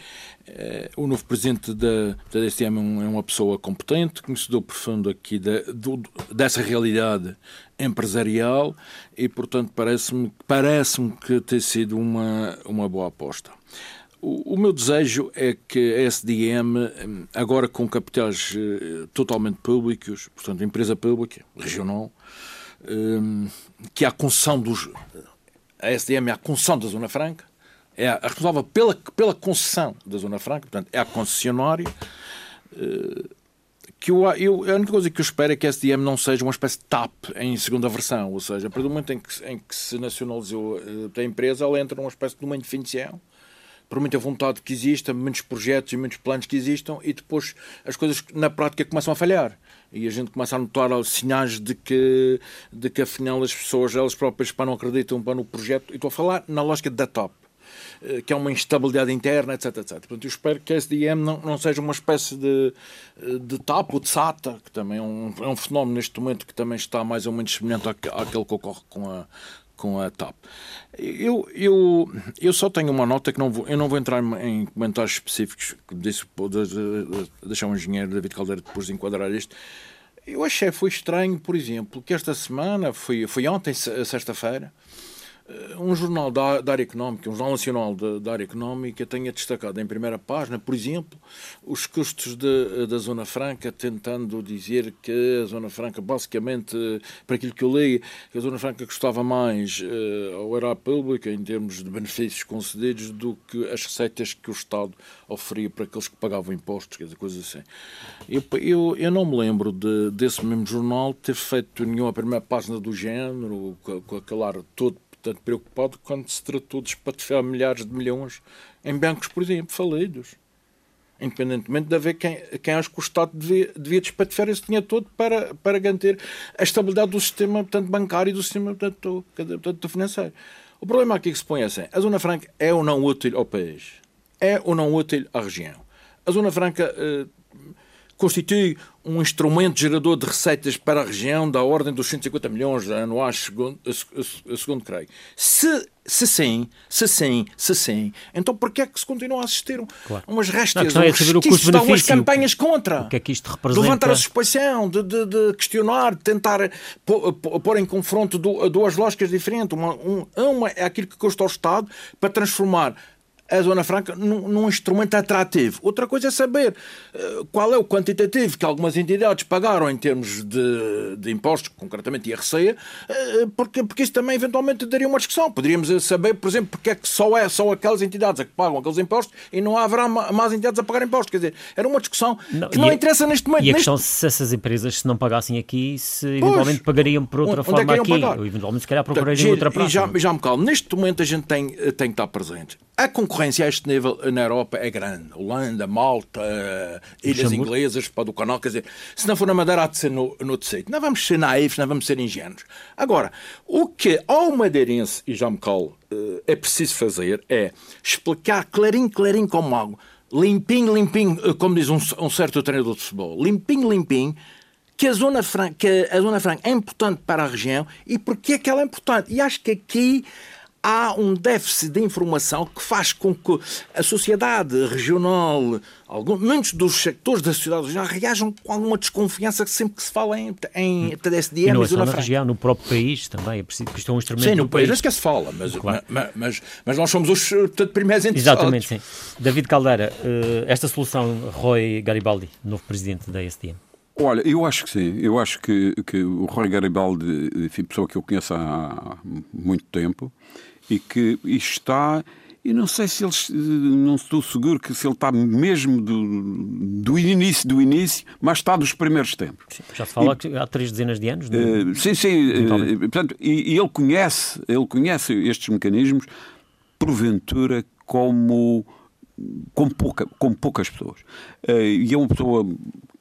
o novo presidente da, da DSTM é, um, é uma pessoa competente, conhecedor profundo aqui da, do, dessa realidade empresarial e, portanto, parece-me parece que tem sido uma, uma boa aposta. O, meu desejo é que a SDM, agora com capitais eh, totalmente públicos, portanto, empresa pública, regional, eh, que a concessão dos. A SDM é a concessão da Zona Franca, é a responsável pela, pela concessão da Zona Franca, portanto, é a concessionária. Eh, que eu, eu, a única coisa que eu espero é que a SDM não seja uma espécie de TAP em segunda versão, ou seja, a partir do momento em que, em que se nacionalizou a empresa, ela entra numa espécie de uma indefinição por muita vontade que exista, muitos projetos e muitos planos que existam, e depois as coisas na prática começam a falhar. E a gente começa a notar sinais de que, de que afinal as pessoas, elas próprias, para não acreditam para no projeto. E estou a falar na lógica da top eh, que é uma instabilidade interna, etc, etc. Portanto, eu espero que a SDM não, não seja uma espécie de, eh, de TAP ou de SATA, que também é um, é um fenómeno neste momento que também está mais ou menos semelhante àquele que ocorre com a, com a TAP. Eu, eu, eu só tenho uma nota que não vou, eu não vou entrar em comentários específicos, disse, deixar o engenheiro David Caldeira depois de enquadrar isto. Eu achei, foi estranho, por exemplo, que esta semana, foi, foi ontem, sexta-feira, um jornal da, da, área económica, um jornal nacional da, da, área económica, tenha destacado em primeira página, por exemplo, os custos de, da Zona Franca, tentando dizer que a Zona Franca, basicamente, para aquilo que eu li, que a Zona Franca custava mais uh, ao erário público, em termos de benefícios concedidos, do que as receitas que o Estado oferia para aqueles que pagavam impostos, quer dizer, coisas assim. Eu, eu, eu não me lembro de, desse mesmo jornal ter feito nenhuma primeira página do género, com, com aquele ar todo portanto, preocupado quando se tratou de espatifar milhares de milhões em bancos, por exemplo, falidos. Independentemente de haver quem, quem acha que o Estado devia, devia despatifar esse dinheiro todo para, para garantir a estabilidade do sistema portanto, bancário e do sistema portanto, portanto, financeiro. O problema aqui que se põe é assim: a Zona Franca é ou não útil ao país? É ou não útil à região? A Zona Franca. Eh, constitui um instrumento gerador de receitas para a região da ordem dos 150 milhões anuais, segundo, segundo creio. Se, se sim, se sim, se sim, então porquê é que se continua a assistir claro. umas réstias, é saber o custo de umas campanhas contra? O que é que isto representa? De levantar a suspeição, de, de, de questionar, de tentar pôr em confronto duas lógicas diferentes. Uma, uma é aquilo que custa ao Estado para transformar a Zona Franca num, num, instrumento atrativo. Outra coisa é saber uh, qual é o quantitativo que algumas entidades pagaram em termos de, de impostos, concretamente IRC, uh, porque, porque isso também eventualmente daria uma discussão. Poderíamos saber, por exemplo, porque é que só, é, só aquelas entidades a que pagam aqueles impostos e não haverá mais entidades a pagar impostos. Quer dizer, era uma discussão não, que não interessa neste momento. E a neste... questão se essas empresas, se não pagassem aqui, se eventualmente pois, pagariam por outra é forma é aqui, pagar? ou eventualmente se calhar procurariam outra praça. E já, já me calmo, neste momento a gente tem, tem que estar presente. A concorrência a este nível na Europa é grande. Holanda, Malta, Ilhas Inglesas, para do canal, quer dizer, se não for na Madeira, há de ser no, no sítio. Não vamos ser naivos, não vamos ser ingênuos. Agora, o que ao madeirense, e já me calo, eh, é preciso fazer é explicar clarinho, clarinho como algo, limpinho, limpinho, eh, como diz um, um certo treinador de futebol, limpinho, limpinho, que a, Zona Franca, que a Zona Franca é importante para a região e porque é que ela é importante. E acho que aqui há um déficit de informação que faz com que a sociedade regional, alguns, muitos dos sectores da sociedade regional reajam com alguma desconfiança sempre que se fala em, em TDSDM e não é só na região, no próprio país também, é preciso que isto é um instrumento Sim, no país, país. não é que se fala, mas, claro. mas, mas, mas, nós somos os portanto, primeiros interessados. Exatamente, sim. David Caldeira, eh, esta solução, Roy Garibaldi, novo presidente da SDM. Olha, eu acho que sim. Eu acho que, que o Roy Garibaldi, enfim, pessoa que eu conheço há muito tempo, e que está. E não sei se eles. Não estou seguro que se ele está mesmo do, do início do início, mas está dos primeiros tempos. Sim, já se fala e, que há três dezenas de anos. Uh, sim, sim. Uh, portanto, e, e, ele conhece, ele conhece estes mecanismos, porventura, como. Com, pouca, com poucas pessoas. Uh, e é uma pessoa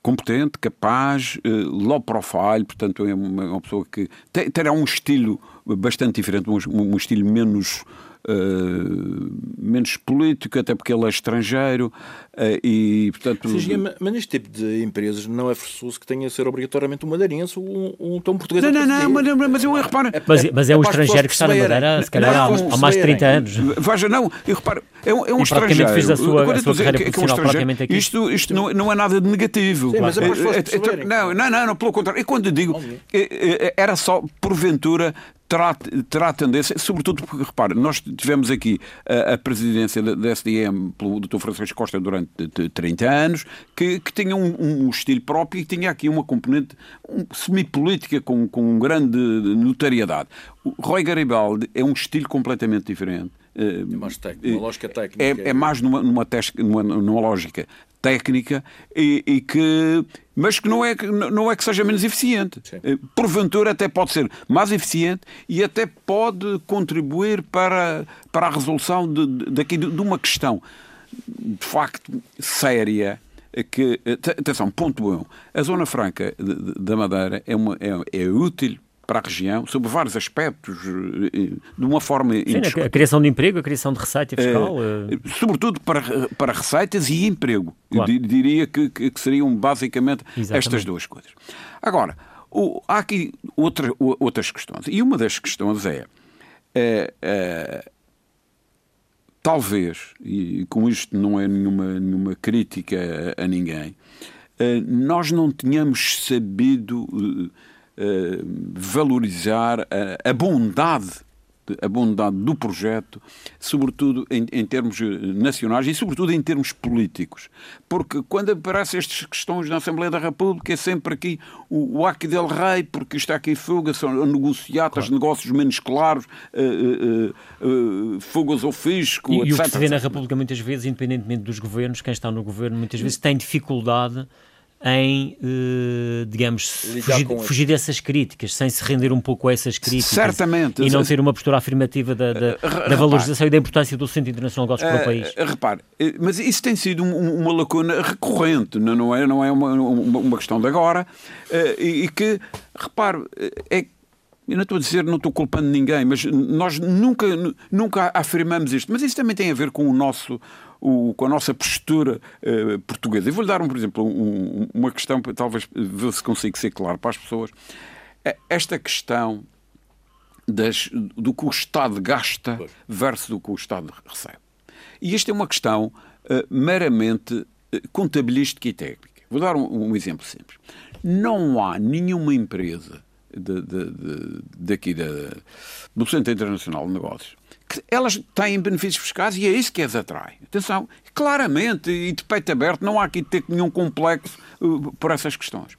competente, capaz, low profile, portanto, é uma, pessoa que terá um estilo bastante diferente, um estilo menos. Uh, menos político, até porque ele é estrangeiro uh, e, portanto... Sim, mas neste tipo de empresas não é forçoso que tenha a ser obrigatoriamente um madeirense ou um, um tom português. Não, não, não, mas, mas eu reparo... É, mas, mas é um estrangeiro que está na Madeira, se calhar há, há mais de 30 anos. Veja, não, eu reparo, é um, é um e estrangeiro. fez a sua, a sua carreira que, profissional que é um aqui. Isto, isto não, não é nada de negativo. Sim, mas é, é, não, não, não, pelo contrário. E quando digo, era só porventura terá, terá tendência, sobretudo porque, repare, nós tivemos aqui a, a presidência da, SDM pelo Dr. Francisco Costa durante 30 anos, que, que tinha um, um, estilo próprio e tinha aqui uma componente um, semipolítica com, com grande notariedade. O Roy Garibaldi é um estilo completamente diferente. É mais técnico, uma lógica técnica. É, é mais numa, numa, numa, numa lógica técnica e, e, que mas que não é não é que seja menos eficiente Sim. Eh, porventura até pode ser mais eficiente e até pode contribuir para para a resolução de, de, de uma questão de facto séria que atenção ponto 1 um, a zona franca da Madeira é uma é, é útil para a região, sob vários aspectos, eh, de uma forma... Sim, a criação de emprego, a criação de receita fiscal... É, sobretudo para, para receitas e emprego. Claro. Eu diria que, que, seriam basicamente Exatamente. estas duas coisas. Agora, o, há aqui outra, outras questões. E uma das questões é... é, é talvez, e com isto não é nenhuma, nenhuma crítica a, a ninguém, nós não tínhamos sabido eh, valorizar a, a bondade a bondade do projeto, sobretudo em, em, termos eh, nacionais e sobretudo em termos políticos. Porque quando aparecem estas questões na Assembleia da República é sempre aqui o, o Aqui del Rei, porque está aqui fuga, são negociatas, claro. negócios menos claros, uh, uh, uh, fugas ao fisco, e, etc. E o que se vê na República muitas vezes, independentemente dos governos, quem está no governo muitas vezes tem dificuldade em, uh, digamos, fugir, fugir, dessas críticas, sem se render um pouco a essas críticas. Certamente. E não ter uma postura afirmativa da, da, uh, da valorização e da importância do Centro Internacional de Negócios uh, para o país. Repare, mas isso tem sido um, uma lacuna recorrente, não é, não é uma, uma, uma questão de agora, e, e que, repare, é eu não estou a dizer, não estou culpando ninguém, mas nós nunca, nunca afirmamos isto. Mas isso também tem a ver com o nosso, o, com a nossa postura uh, portuguesa. Eu vou-lhe dar, um, por exemplo, um, uma questão, talvez ver se consigo ser claro para as pessoas. É esta questão das, do que o Estado gasta versus do que o Estado recebe. E esta é uma questão uh, meramente uh, contabilística e técnica. Vou dar um, um exemplo simples. Não há nenhuma empresa de, de, de, daqui da, do Centro Internacional de Negócios, que elas têm benefícios fiscais e é isso que as atrai. Atenção, claramente e de peito aberto, não há aqui de ter nenhum complexo uh, por essas questões.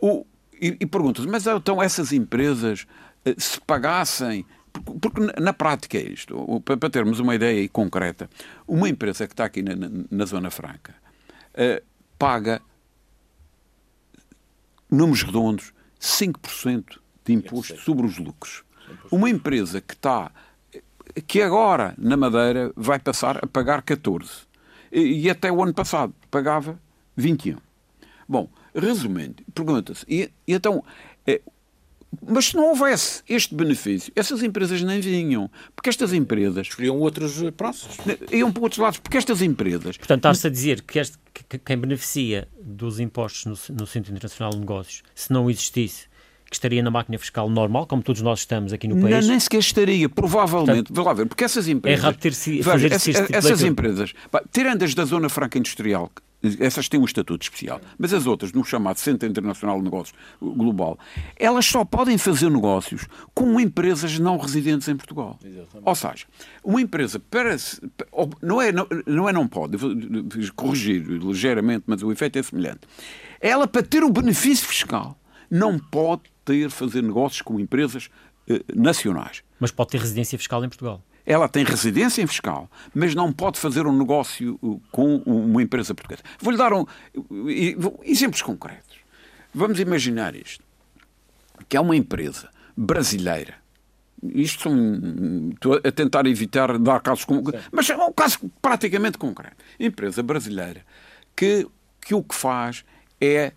O, e, e perguntas, mas então essas empresas, uh, se pagassem porque na prática é isto, para termos uma ideia concreta, uma empresa que está aqui na, na Zona Franca uh, paga números redondos 5% de imposto sobre os lucros. Uma empresa que está que agora na Madeira vai passar a pagar 14 e, e até o ano passado pagava 21. Bom, resumindo, pergunta-se, e, e, então, é, mas se não houvesse este benefício, essas empresas nem vinham. Porque estas empresas. Escolhiam outros prazos. Iam para outros lados. Porque estas empresas. Portanto, está-se a dizer que, este, que, quem beneficia dos impostos no, no Centro Internacional de Negócios, se não existisse, que estaria na máquina fiscal normal, como todos nós estamos aqui no país. Não, nem sequer estaria, provavelmente. Vou lá ver, porque essas empresas. É rápido ter -se, veja, essa, tipo essas empresas, tirando as da zona franca industrial, essas têm um estatuto especial, mas as outras, no chamado Centro Internacional de Negócios Global, elas só podem fazer negócios com empresas não residentes em Portugal. Exatamente. Ou seja, uma empresa para, não é não, não é não pode, vou corrigir ligeiramente, mas o efeito é semelhante. Ela para ter o benefício fiscal não pode ter, fazer negócios com empresas eh, nacionais. Mas pode ter residência fiscal em Portugal. Ela tem residência fiscal, mas não pode fazer um negócio eh, com uma empresa portuguesa. Vou-lhe dar um, exemplos concretos. Vamos imaginar isto. Que é uma empresa brasileira. Isto são, estou a tentar evitar dar casos concretos, mas é um caso praticamente concreto. Empresa brasileira que, que o que faz é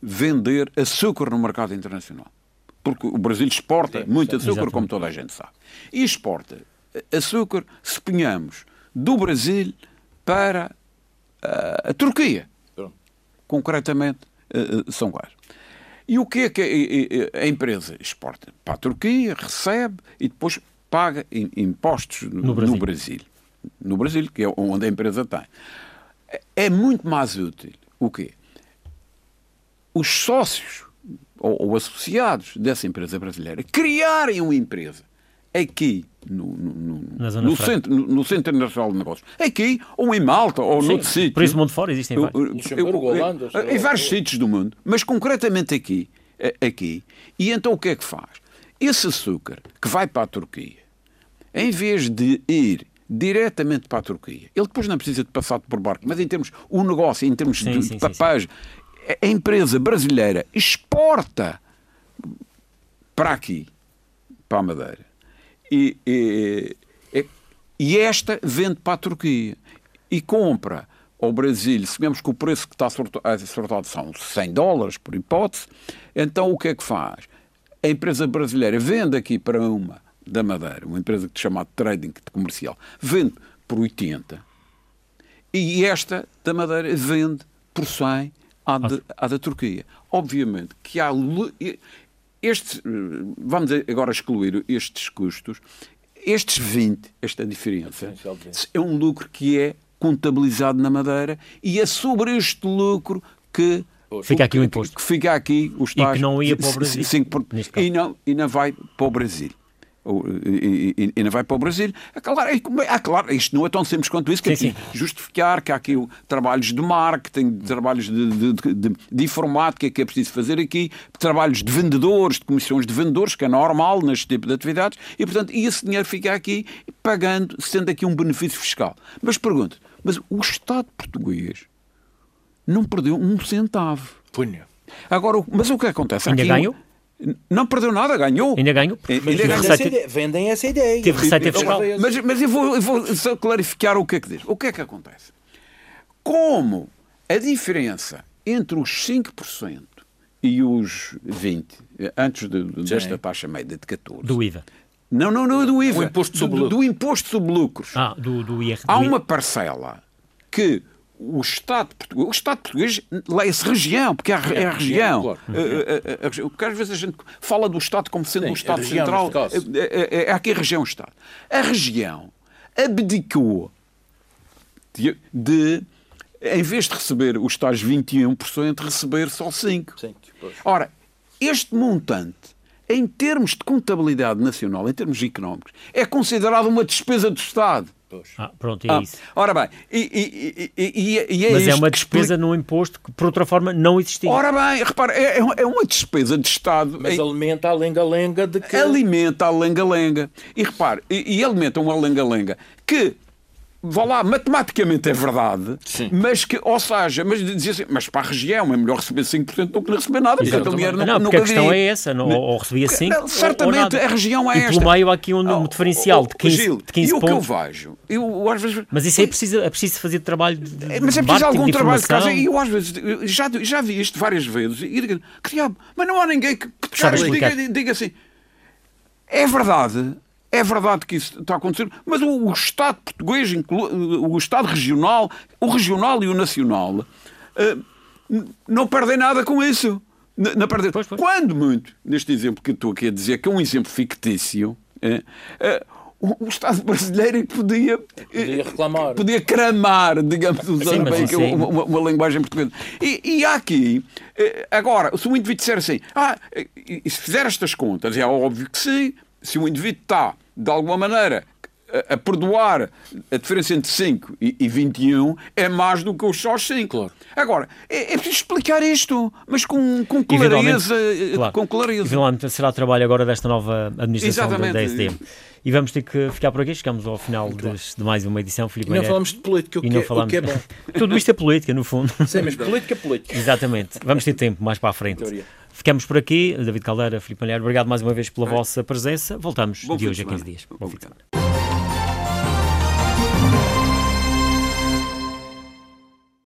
vender açúcar no mercado internacional. Porque o Brasil exporta Sim, muito açúcar, exatamente. como toda a gente sabe. E exporta açúcar, se ponhamos, do Brasil para uh, a Turquia. Pronto. Concretamente, uh, São Gás. E o que é que a, a, empresa exporta? Para a Turquia, recebe e depois paga impostos no, no, Brasil. no Brasil. No Brasil, que é onde a empresa tem. É muito mais útil o quê? os sócios ou, ou, associados dessa empresa brasileira criarem uma empresa aqui no, no, no, no centro, no, Centro Internacional de Negócios, aqui ou em Malta ou Sim, noutro sítio. Por isso, mundo fora existem vários. Em vários sítios do mundo, mas concretamente aqui, aqui. E então o que é que faz? Esse açúcar que vai para a Turquia, em vez de ir diretamente para a Turquia. Ele depois não precisa de passar por barco, mas em termos, o negócio, em termos sim, de sim, papagem, a empresa brasileira exporta para aqui, para a Madeira, e, e, e esta vende para a Turquia e compra ao Brasil, se vemos que o preço que está sortado são 100 dólares, por hipótese, então o que é que faz? A empresa brasileira vende aqui para uma da Madeira, uma empresa que chama de trading comercial, vende por 80 e esta da Madeira vende por 100 à, de, à da Turquia. Obviamente que há. Este, vamos agora excluir estes custos. Estes 20, esta diferença, é um lucro que é contabilizado na Madeira e é sobre este lucro que Fica aqui o imposto. Que fica aqui os tais... E que não ia para o Brasil. E, não, e não vai para o Brasil e, não vai para o Brasil. É claro, é, é, claro, isto não é tão simples quanto isso, que sim, é sim. justificar que há aqui trabalhos de marketing, trabalhos de, de, de, de, informática que é preciso fazer aqui, trabalhos de vendedores, de comissões de vendedores, que é normal neste tipo de atividades, e portanto, e esse dinheiro fica aqui pagando, sendo aqui um benefício fiscal. Mas pergunto, mas o Estado português não perdeu um centavo. Punha. Agora, mas o que acontece? Ainda Aqui, ganhou? Não perdeu nada, ganhou. Ainda ganhou? Ainda Mas ganhou. essa ideia, vendem essa ideia. Teve receita fiscal. Mas, mas eu, vou, eu vou só clarificar o que é que diz. O que é que acontece? Como a diferença entre os 5% e os 20%, antes de, de, desta taxa média de 14%, Do IVA. não, não, não é do IVA, O imposto sobre do, lucros. do imposto sobre lucros. Ah, do, do IR. Há do uma parcela que o Estado português, o Estado português leia-se região, porque é a, é a região. claro. Eh, eh, eh, a. Porque às vezes a gente fala do Estado como sendo Sim, um a Estado central. É, é- é aqui a região Estado. A região abdicou de, de, em vez de receber os tais 21%, receber só 5%. Sim, pois. Ora, este montante, em termos de contabilidade nacional, em termos económicos, é considerado uma despesa do Estado. Ah, pronto, é Ah, isso. ora bem, e, e- e- e- e é Mas é uma despesa explica- num imposto que, por outra forma, não existia. Ora bem, repara, é, é uma despesa de Estado. Mas em- alimenta a lenga-lenga de que. alimenta a lenga-lenga. E repare, e, e alimenta uma lenga-lenga que, vá lá, matematicamente é verdade, Sim. mas que, ou seja, mas dizia assim, mas para a região é melhor receber 5% do que não receber nada, porque Exato. aquele dinheiro não, não, porque a questão vi. é essa. Não, ou, recebia 5 Não, certamente a região é e esta. pelo meio há aqui um, Oh, diferencial oh, de 15, Gil, de 15 e o que eu pontos. vejo, eu às vezes... Mas isso aí precisa, é preciso fazer trabalho de, É, Mas é preciso algum de trabalho de casa. E eu às vezes eu já, já vi isto várias vezes e digo, que diabo, mas não há ninguém que, que diga, diga assim. É verdade, é verdade que isso está a acontecer, mas o, o Estado português, inclu- o Estado regional, o regional e o nacional, eh, n- não perdem nada com isso. N- Não perdem. Pois, pois. Quando muito, neste exemplo que eu estou aqui a dizer, que é um exemplo fictício, eh, eh, o, o Estado brasileiro podia, eh, Podia reclamar. podia cramar, digamos, usando bem uma, uma- uma linguagem portuguesa. E, e há aqui, eh, agora, se o indivíduo disser assim, ah, eh, e se fizer estas contas, é óbvio que sim, se o indivíduo está, de alguma maneira, a, a perdoar a diferença entre 5 e, e 21, é mais do que os só 5. Claro. Agora, é, é preciso explicar isto, mas com, com clareza. eh, claro. Com clareza. Eventualmente será trabalho agora desta nova administração da, Exatamente. da SDM. E vamos ter que ficar por aqui. Chegamos ao final des- de mais uma edição. Filipe E não falamos de política, o E que, não é, o falamos. que é bom. (laughs) Tudo isto é política, no fundo. Sim, mas política é política. Exatamente. Vamos ter tempo mais para a frente. Teoria. Ficamos por aqui. David Caldeira, Filipe Malheiro, obrigado mais uma vez pela vossa presença. Voltamos Bom de hoje a semana. 15 dias. Bom Bom